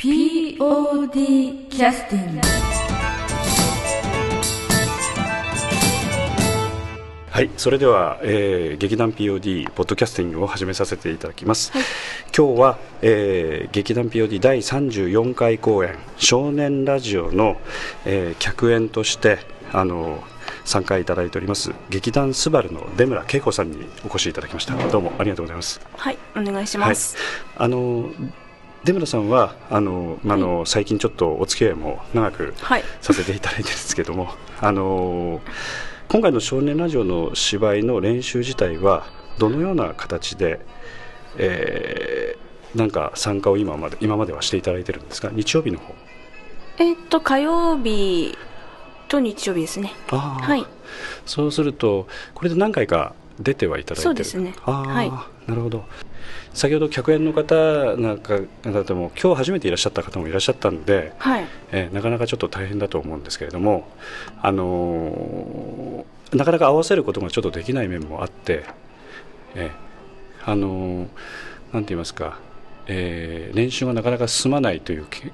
POD キャスティングはい、それでは、えー劇団 POD ポッドキャスティングを始めさせていただきます。今日は、えー劇団 POD 第34回公演少年ラジオの、えー客演としてあの参加いただいております劇団スバルの出村恵子さんにお越しいただきました。どうもありがとうございます。はい、お願いします。はい、あの出村さんはあの、まああの最近ちょっとお付き合いも長くはい。させていただいてるんですけども、あの今回の少年ラジオの芝居の練習自体はどのような形で、えーなんか参加を今まで今まではしていただいてるんですか？日曜日の方。えっと火曜日と日曜日ですね。はい。そうするとこれで何回か出てはいただいてる。そうですね。あーはい。なるほど。先ほど客演の方なんか方でも今日初めていらっしゃった方もいらっしゃったんで、はい。えーなかなかちょっと大変だと思うんですけれども、あのーなかなか合わせることがちょっとできない面もあって、えーあのーなんて言いますか、えー練習がなかなか進まないというけ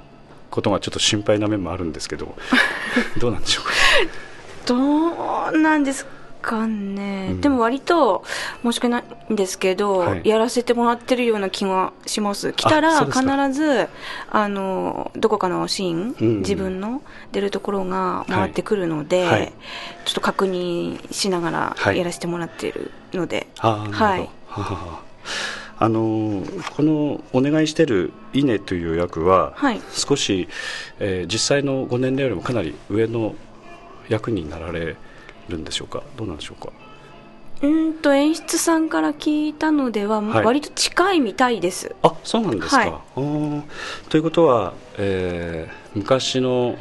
ことがちょっと心配な面もあるんですけど どうなんでしょうか？どうなんですかね。うん。でも割と申し訳ないんですけど、はい。やらせてもらってるような気がします。来たあら必ず、あの、どこかのシーン、うん。うん自分の出るところが回ってくるので、はい。はい。ちょっと確認しながらはい。やらせてもらってるので、はい。ははは。あのーこのお願いしてる稲という役は、はい。少し、えー実際のご年齢よりもかなり上の役になられるんでしょうか？どうなんでしょうか？うーんと演出さんから聞いたのでは、はい。割と近いみたいです。あそうなんですか、はい。ということは、えー昔の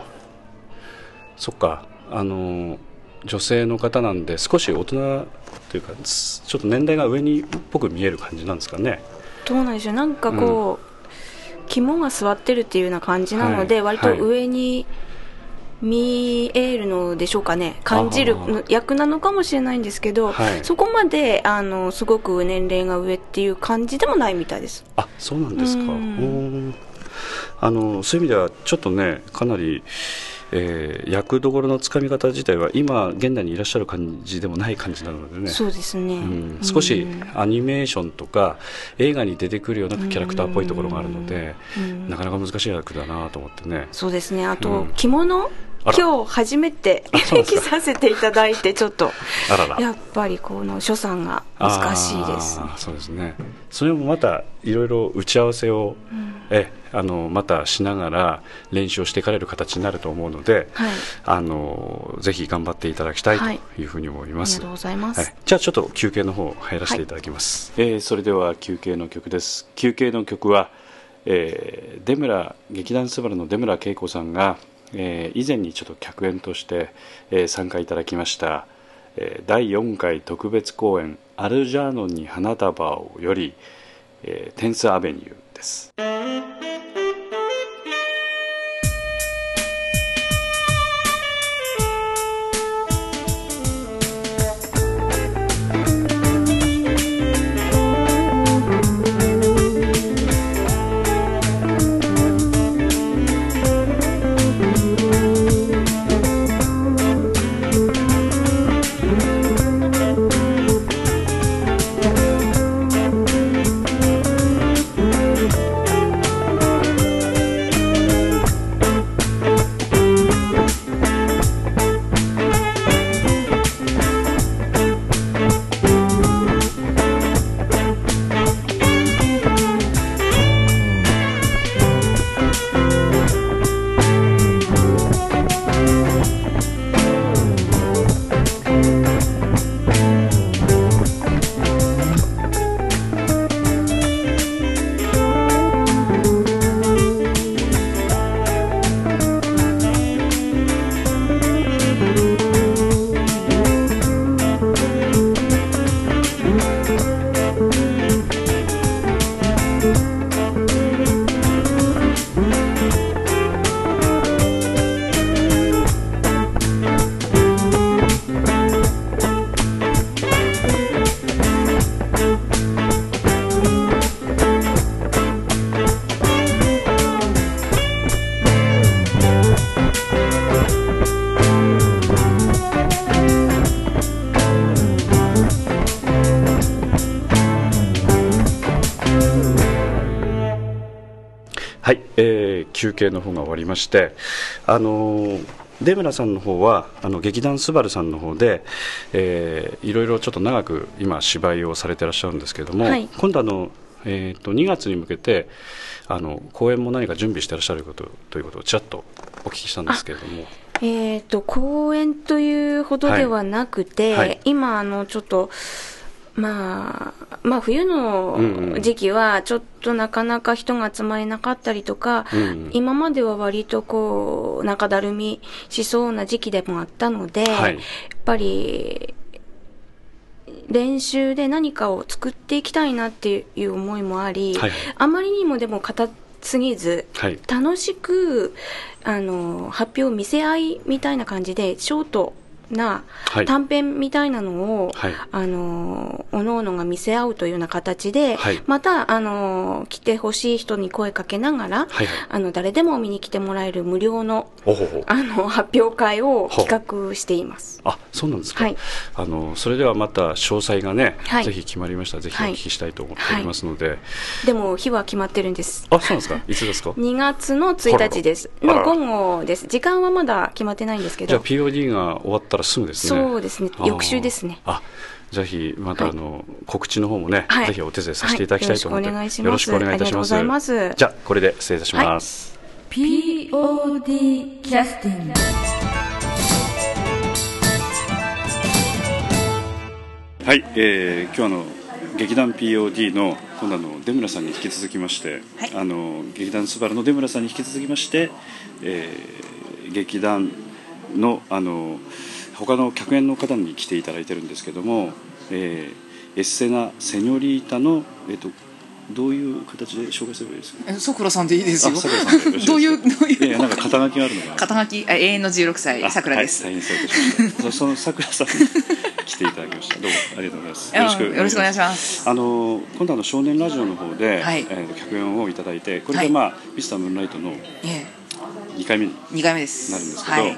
そっかあのー女性の方なんで少し大人というかすちょっと年齢が上にっぽく見える感じなんですかね。どうなんでしょう。なんかこう、肝が座ってるっていうような感じなので、はい。割と上に見えるのでしょうかね。感じる役なのかもしれないんですけど、はい。そこまであのすごく年齢が上っていう感じでもないみたいです。あそうなんですか。あのそういう意味ではちょっとねかなり、えー役どころのつかみ方自体は今現代にいらっしゃる感じでもない感じなのでね。そうですね、うん、少しうんアニメーションとか映画に出てくるようなキャラクターっぽいところがあるので、うん。なかなか難しい役だなと思ってね。そうですね。あと、うん着物今日初めて着させていただいてちょっと。やっぱりこの所作が難しいですそうですね。それもまたいろいろ打ち合わせを、えあのまたしながら練習をしていかれる形になると思うので、はい。あのぜひ頑張っていただきたいはい。というふうに思います、ありがとうございます、はい、じゃあちょっと休憩の方入らせていただきます、えーそれでは休憩の曲です。休憩の曲は、えー出村劇団スバルの出村恵子さんが、えー以前にちょっと客演として、えー参加いただきました、えー第4回特別公演「アルジャーノンに花束を」より、えーテンスアベニューです「はい、えー休憩の方が終わりまして、あのー出村さんの方はあの劇団スバルさんの方で、えーいろいろちょっと長く今芝居をされてらっしゃるんですけれども、はい。今度あの、えー、と2月に向けてあの公演も何か準備してらっしゃることということをちらっとお聞きしたんですけれども。えっ、と、公演というほどではなくて、はい。はい。今、あの、ちょっと、まあ、まあ、冬うんうん。の時期は、ちょっとなかなか人が集まれなかったりとか、うん。今までは割とこう、中だるみしそうな時期でもあったので、はい。やっぱり、練習で何かを作っていきたいなっていう思いもあり、はい。あまりにもでも硬すぎず、はい。楽しくあの発表見せ合いみたいな感じでショートなはい。短編みたいなのを、はい。あのおのおのが見せ合うというような形で、はい。またあの来てほしい人に声かけながら、はいはい。あの誰でも見に来てもらえる無料のあの発表会を企画しています。あそうなんですか、はい。あのそれではまた詳細がね、はい。ぜひ決まりましたらぜひお聞きしたいと思っておりますので、でも日は決まってるんです。あそうなんですか。いつですか？2月の1日です。の午後です。時間はまだ決まってないんですけど。じゃあ POD が終わったらすぐですね。そうですね。翌週ですね。あぜひまたあの、告知の方もね、はい。ぜひお手伝いさせていただきたいと思って、はい。よろしくおよろ願いします。しくお願いいたします。ありがとうございます。じゃあこれで失礼いたします、POD キャスティングはい、えー今日あの劇団 POD の今度あの出村さんに引き続きまして、はい。あの劇団スバルの出村さんに引き続きまして、えー劇団のあの他の客演の方に来ていただいてるんですけども、えーエッセナ・セニョリータの、えっとどういう形で紹介すればいいですか？えさくらさんでいいですよ。どういうどういういやなんか肩書きがあるのかな。肩書き？あ永遠の16歳さくらです、はい、大変失礼いたしましたそ そのさくらさんに来ていただきました。どうもありがとうございます。あよろしくお願いします。あの今度あの少年ラジオの方で、はい。えー客演をいただいてこれはい。でまあ、ミスタームーンライトのえ2回目にえ2回目です。なるんですけど、はい、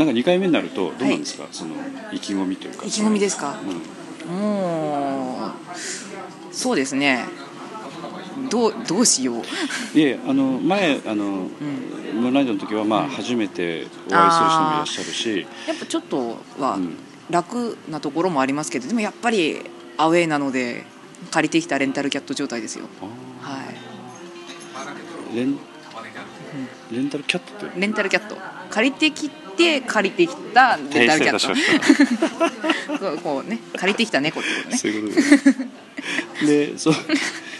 なんか2回目になるとどうなんですか、その意気込みというか。意気込みですか？うん。もうそうですね。どうどうしよう。いえあの前あの、ムーンライトの時はまあ初めてお会いする人もいらっしゃるし、やっぱちょっとはうん楽なところもありますけどでもやっぱりアウェーなので借りてきたレンタルキャット状態ですよ。あはい。ーレンレンタルキャットって？レンタルキャット。借りてきて借りてきたレンタルキャットこうね借りてきた猫ってことね。そういうことでそ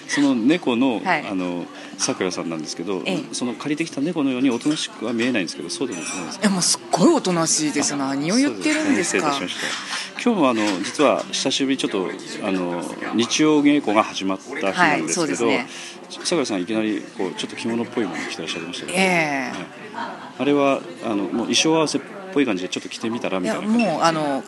その猫の,、はい。あのさくらさんなんですけど、ええ。その借りてきた猫のようにおとなしくは見えないんですけどそうでもないですか？いやもうすっごいおとなしいです何を言ってるんですか？今日もあの実は久しぶりにちょっとあの日曜稽古が始まった日なんですけど、さくらさんいきなりこうちょっと着物っぽいもの着てらっしゃいましたけど、ええあれはあのもう衣装合わせっぽい感じでちょっと着てみたらみたいな感じもうあの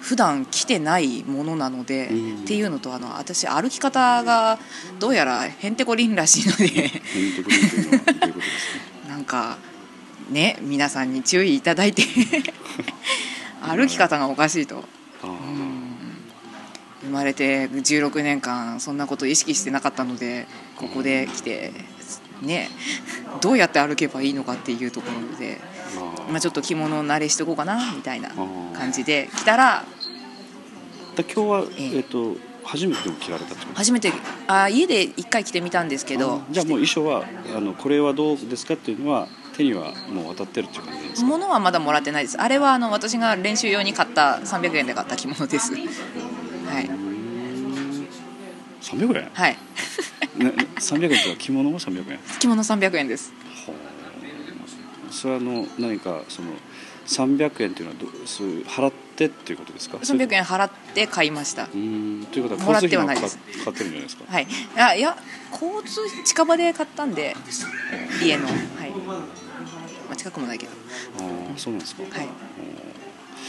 普段着てないものなので、うんっていうのとあの私歩き方がどうやらへんてこりんらしいのでヘンテコリンというのはどういうことですか？なんかね皆さんに注意いただいて 歩き方がおかしいと。あー。生まれて16年間そんなこと意識してなかったのでここで来てねどうやって歩けばいいのかっていうところで、まあ、ちょっと着物慣れしておこうかなみたいなー感じで来たらだ今日は、ええ。えっと初めて着られたってこと？初めてあ家で一回着てみたんですけどあじゃあもう衣装はあのこれはどうですかっていうのは手にはもう渡ってるっていう感じですか？物はまだもらってないです。あれはあの私が練習用に買った300円で買った着物です。はい。300円、はい300円とは着物も300円着物300円です。それはあの何かその300円っていうのはどそう払ってっていうことですか？300円払って買いました。うーん。ということは交通費もかかてはないです。かかってるんじゃないですか？はい。あいや交通費近場で買ったんで家の。はい、まあ、近くもないけど。ああそうなんですか。はい。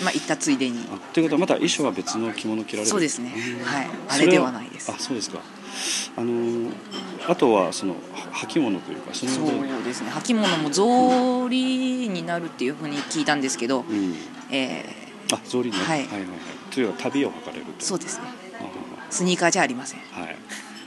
まあ行ったついでに。あということはまた衣装は別の着物着られる？そうですね。うん。はいあれではないです。あそうですかあのーあとはそのは履物というかそのそうですね。履物も草履になるっていうふうに聞いたんですけど、うん。えあ草履ね、はい。はいはいはい。というか旅を履かれるそうですね。あスニーカーじゃありません。あはい。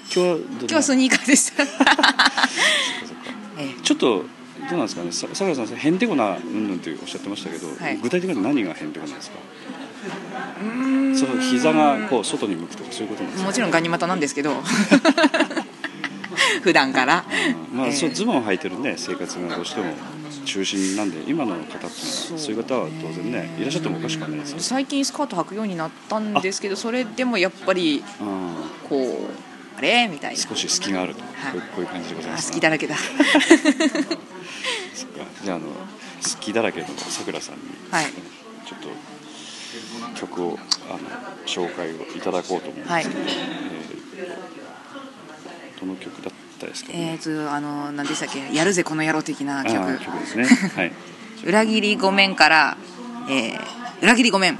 日は今日はスニーカーでした。ええ。ちょっとどうなんですかね。ささくらさんへんてこなうんぬんっておっしゃってましたけど、はい。具体的には何がへんてこなんですか？その膝がこう外に向くとかそういうことなんですか？もちろんガニ股なんですけど。普段から、うん。まあ、ええ。そうズボンを履いてるね生活がどうしても中心なんで今の方っていうのはそう。いう方は当然ねいらっしゃってもおかしくはないですよ、最近スカート履くようになったんですけどそれでもやっぱりうん、こうあれ？みたいな。少し隙があると、はい。こういう感じでございあます。好きだらけだ。そっか。じゃああの好きだらけのさくらさんに、はい。ちょっと曲をあの紹介をいただこうと思うんです。けど、はい。えーどの曲だったですか？えね、ーとあの何でしたっけ？やるぜこの野郎的なあ曲ー曲ですね。はい。裏切りごめんから、えー裏切りごめん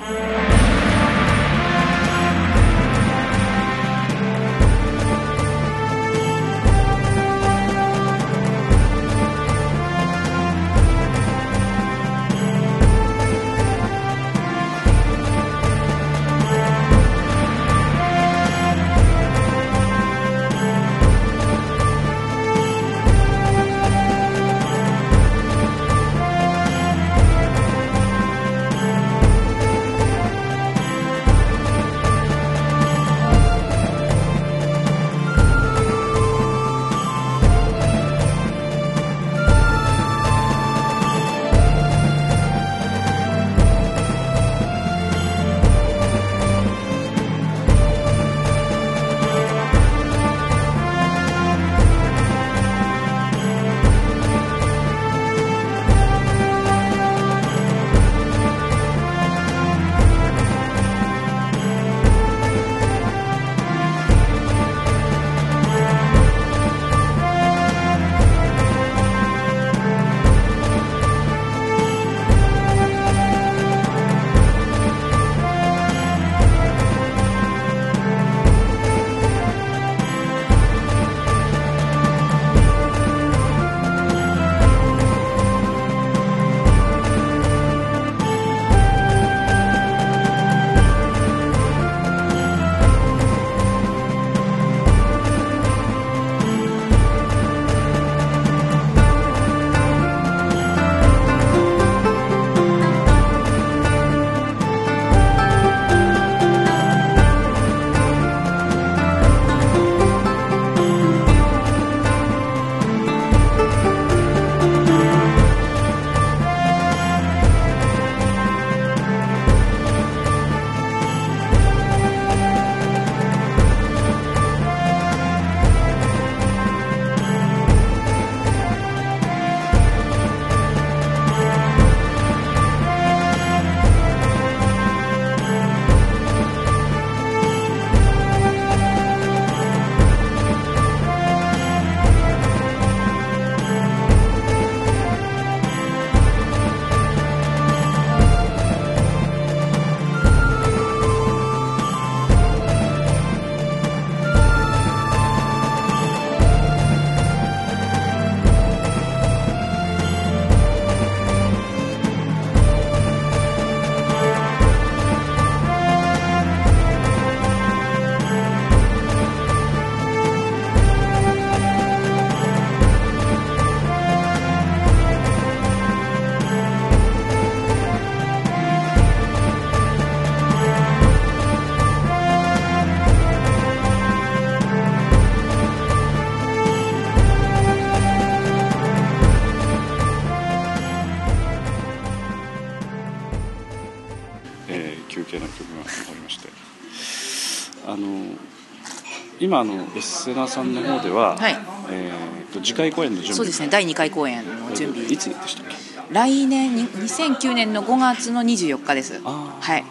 今あのエッセナさんの方では、はい。えー、と次回公演の準備。そうですね。第2回公演の準備。いつでしたっけ？来年に2009年の5月の24日です。はい。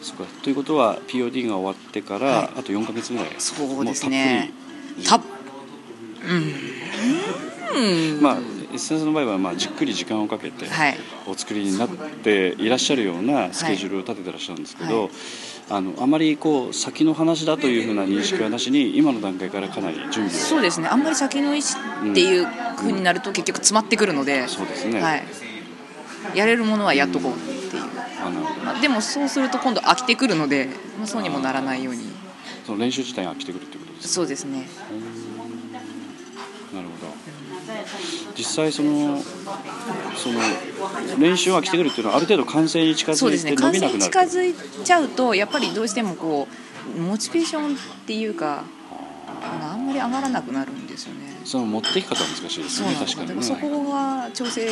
そうか。ということは POD が終わってから、はい。あと4か月ぐらいそうですね。たっぷり。まあエッセンスの場合はまあじっくり時間をかけてはい。お作りになっていらっしゃるようなスケジュールを立ててらっしゃるんですけど、はい。あのあまりこう先の話だというふうな認識はなしに今の段階からかなり準備をそうですね。あんまり先の石っていう風になると結局詰まってくるので、そうですね。はい、やれるものはやっとこうっていう、あのまあ、でもそうすると今度飽きてくるので、まあ、そうにもならないように。その練習自体が来てくるということですか？そうですね実際そのその練習が来てくるっていうのはある程度完成に近そうづいて伸ですね。完成に近づいちゃうとやっぱりどうしてもこうモチベーションっていうかあのあんまり上がらなくなるんですよね。その持っていき方は難しいですね。確かにね。そこは調整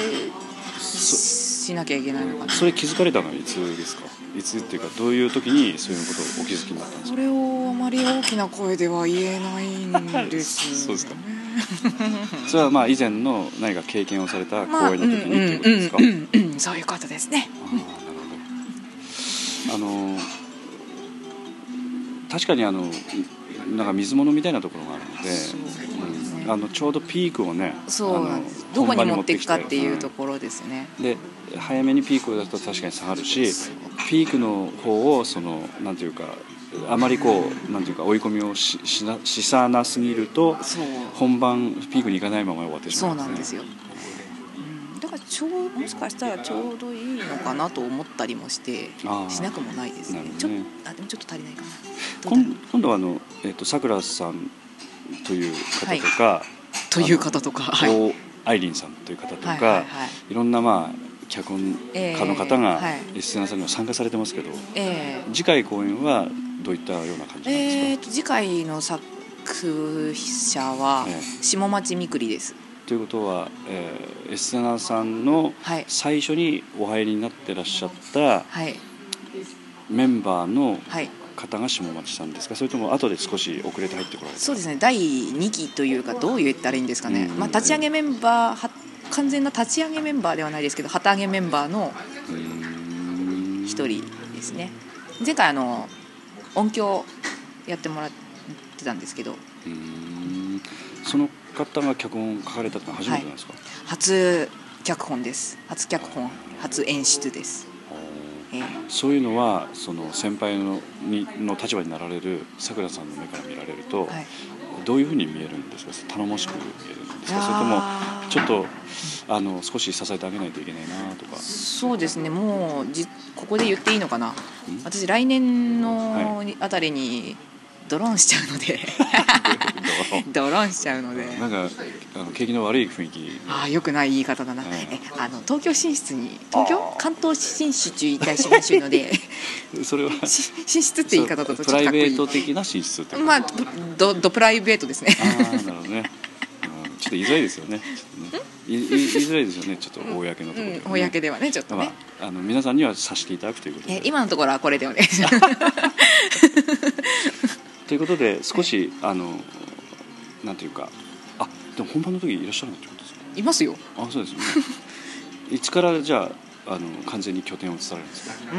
ししなきゃいけないのかな。それ気づかれたのはいつですか？いつっていうかどういう時にそういうことをお気づきになったんですか？それをあまり大きな声では言えないんです そうですか それはまあ以前の何か経験をされたまあ公演の時にっていうことですか、うんうんうんうんそういうことですねあーなるほどあの確かにあのなんか水物みたいなところがあるのでねうんあのちょうどピークをねそうなんですあのどこに持っていくかっていうところですねで早めにピークを出すと確かに下がるしピークの方をそのなんていうかあまりこうなんていうか追い込みをししなしさなすぎるとそう。本番ピークに行かないまま終わってしまそううんですね。なんですよ、うん、だからちょうもしかしたらちょうどいいのかなと思ったりもしてしなくもないですね。なるほちょあでもちょっと足りないかな。今今度はあのえっとさくらさんという方とか、という方とかはい。大アイリンさんという方とか、はいいはいはい。ろんなまあ脚本家の方えがーはい。リスナーさんにも参加されてますけど、え。次回公演はどういったような感ーじなんですか、えーと次回の作者はえ下町みくりです。ということは、えー、エステナさんのはい。最初にお入りになってらっしゃったはい。メンバーのはい。方が下町さんですか？それとも後で少し遅れて入ってこられた？そうですね。第2期というかどう言ったらいいんですかね、うん。まあ、立ち上げメンバーは完全な立ち上げメンバーではないですけど旗揚げメンバーの一人ですね。前回あの音響やってもらってたんですけど。その方が脚本を書かれたのは初めてなんですか、初脚本です。初脚本。初演出です、ええ。そういうのはその先輩のにの立場になられるさくらさんの目から見られると、はい。どういうふうに見えるんですか？頼もしく見えるんですか？それともちょっとあの少し支えてあげないといけないなとか。そうですね。もうじここで言っていいのかな？うん？私来年のあたりにドローンしちゃうので。ドローン。しちゃうので。なんかあの景気の悪い雰囲気。ああよくない言い方だな、うん。えあの東京進出に東京？関東進出いたしましゅので。それはし進出って言い方だとちょっプライベとかっこいい。ート的な進出ってまあどどプライベートですね。ああなるほどね、と言いづらいですよね。ちょっとね言いづらいですよね。ちょっと公のところで、ねうん公ではねちょっとね、まあ、あの皆さんにはさせていただくということで。え今のところはこれでお願いします。ということで少しあのなんていうか。あでも本番の時いらっしゃるってことですか？いますよ。あそうですよね。いつからじゃああの完全に拠点を移されるんですかう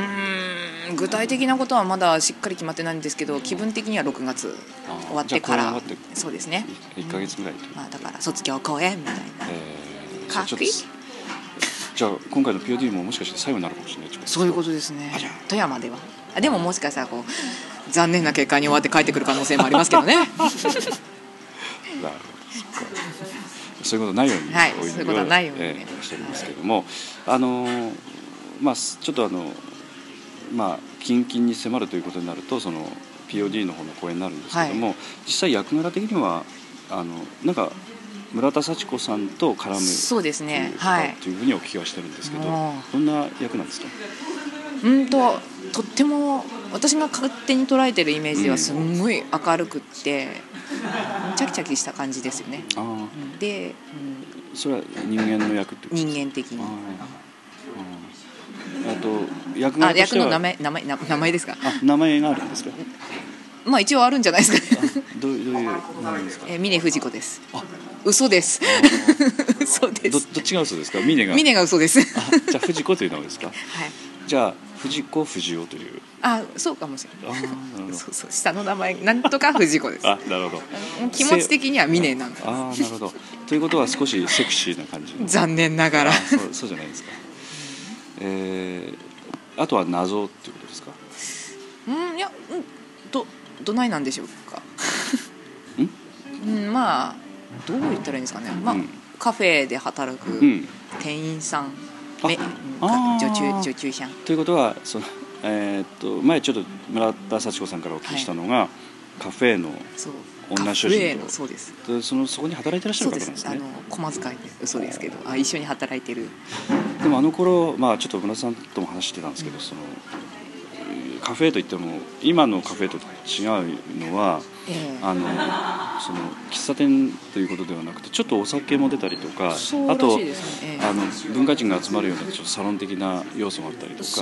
ーん。具体的なことはまだしっかり決まってないんですけど気分的には6月終わってからそうですね。1か月ぐらいう、まあだから卒業公演みたいな。えーかっこいい。じゃあ今回の POD ももしかして最後になるかもしれないそういうことですね。富山では。あでももしかしたらこう残念な結果に終わって帰ってくる可能性もありますけどね。なるほどそういうことないように、はいそういうことはないようにえーしておりますけれどもあのーまあちょっとあのまあ近々に迫るということになるとその POD の方の公演になるんですけども、実際役柄的にはあのなんか村田幸子さんと絡むそうですね。はいとい。うふうにお聞きはしてるんですけど、もどんな役なんですか？うんととっても私が勝手に捉えてるイメージではすんごい明るくって、チャキチャキした感じですよね。ああうん。で、それは人間の役ってうん、ことですか？人間的に。あと役あ役の名前名前名名前ですか？あ名前があるんですか？まあ一応あるんじゃないですかね。どういうどういう？名前ですかえ峰不二子です。あ。嘘です。嘘です。どどっちが嘘ですか？峰が。峰が嘘です。あじゃあ藤子という名前ですか？はいじゃあ藤子藤尾という。あそうかもしれあない そうそう下の名前なんとか藤子です。どあなるほど。気持ち的には峰なんですああなるほど。ということは少しセクシーな感じの。残念ながら。あそうそうじゃないですか。えー、あとは謎っていうことですか？うんいやうんどどないなんでしょうか。ん？うんまあどう言ったらいいんですかね。まあ、うん。カフェで働くうん。店員さん、うんあー。女中女中さん。ということはそのえーっと前ちょっと村田幸子さんからお聞きしたのが、カフェのそう。女主人と。そうです。でそのそこに働いてらっしゃる方なんですす。ねあの駒遣いで嘘ですけどあ一緒に働いてる。でもあの頃まあちょっと村田さんとも話してたんですけど、そのえーカフェといっても今のカフェと違うのはええ。あのその喫茶店ということではなくてちょっとお酒も出たりとかそうらあとあの文化人が集まるようなちょっとサロン的な要素があったりとかち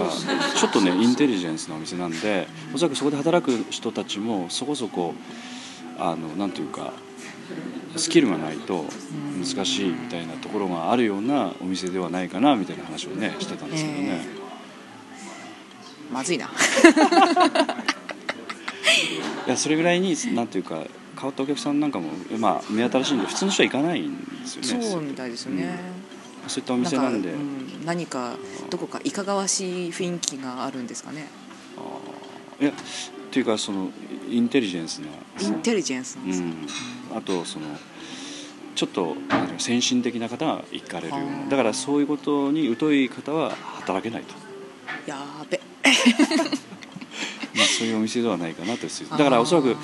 ょっとねインテリジェンスなお店なんでおそらくそこで働く人たちもそこそこあのなんていうかスキルがないと難しいみたいなところがあるようなお店ではないかなみたいな話をねしてたんですけどね。え。まずいな。いやそれぐらいになんていうか変わったお客さんなんかも、まあ、目新しいんで普通の人は行かないんですよね。そうみたいですよね、そういったお店なんで。かうん、何かどこかいかがわしい雰囲気があるんですかね。いやっていうかそのインテリジェンスな。インテリジェンスなんですか、うん、あとそのちょっと先進的な方が行かれるような。だからそういうことに疎い方は働けないと、やーべ。まあ、そういうお店ではないかなとだからおそらく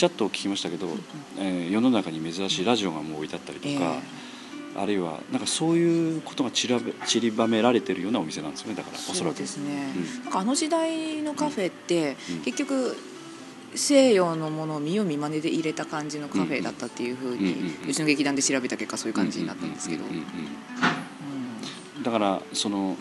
ちらっと聞きましたけど、えー世の中に珍しいラジオがもう置いてあったりとか、あるいはなんかそういうことが散らべ散りばめられてるようなお店なんですよねだからおそらく。ですね、うん。なんかあの時代のカフェって、うん。結局西洋のものを見よう見まねで入れた感じのカフェだったっていうふうに、うんうんうんうちの劇団で調べた結果そういう感じになったんですけど、うんうんうんうん。だからその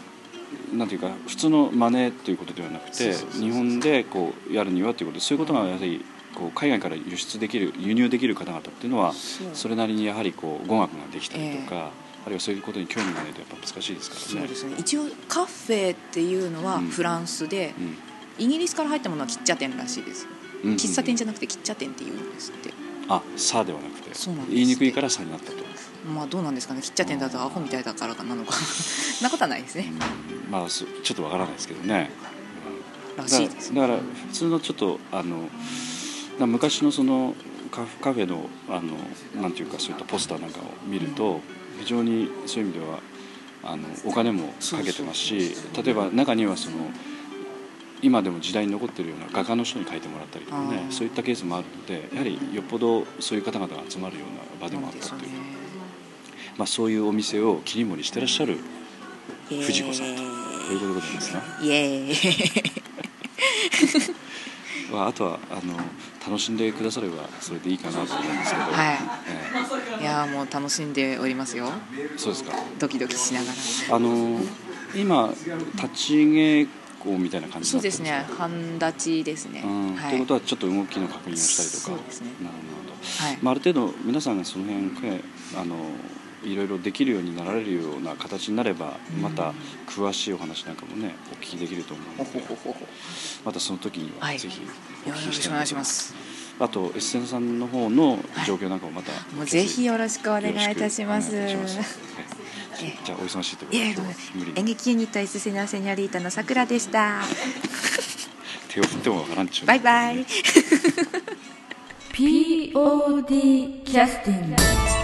なんていうか普通のマネーということではなくて日本でこうやるにはということでそういうことがやはりこう海外から輸出できる輸入できる方々っていうのはそれなりにやはりこう語学ができたりとか、あるいはそういうことに興味がないとやっぱ難しいですからね。そうですね。一応カフェっていうのはうん。フランスで、うん。イギリスから入ったものは喫茶店らしいです。うん喫茶店じゃなくて喫茶店っていうんですって。あ「さ」ではなくて言いにくいから「さ」になったと、まあどうなんですかね。喫茶店だとアホみたいだからかなのか。なことはないですね。うん。まあそちょっとわからないですけどね。らだしいですだから普通のちょっとあのな昔のそのカフカフェのあのなんていうかそういったポスターなんかを見ると非常にそういう意味ではあのお金もかけてますし例えば中にはその今でも時代に残っているような画家の人に書いてもらったりとかねそういったケースもあるのでやはりよっぽどそういう方々が集まるような場でもあったという、まあ、そういうお店を切り盛りしてらっしゃる藤子さんということでございますね。イエーイまあ、あとはあの楽しんでくださればそれでいいかなと思うんですけど、はい。えいやーもう楽しんでおりますよ。えそうですか。ドキドキしながら。あの今立ち稽古みたいな感じそうですね。半立ちですね。うん。はい。ということはちょっと動きの確認をしたりとか。そうですね。なるほど、はい。まあ、ある程度皆さんがその辺えあのいろいろできるようになられるような形になればまた詳しいお話なんかもねお聞きできると思うほので。またその時にははい。ぜひおよろ聞きししたくお願いします。すあとエッセンさんの方の状況なんかもまた、もうぜひよろしくお願いいたします。じゃあお忙しいところ演劇ユニットエスセナセニョリータのさくらでした。手を振ってもわからんっちゅうバイバイ。POD キャスティング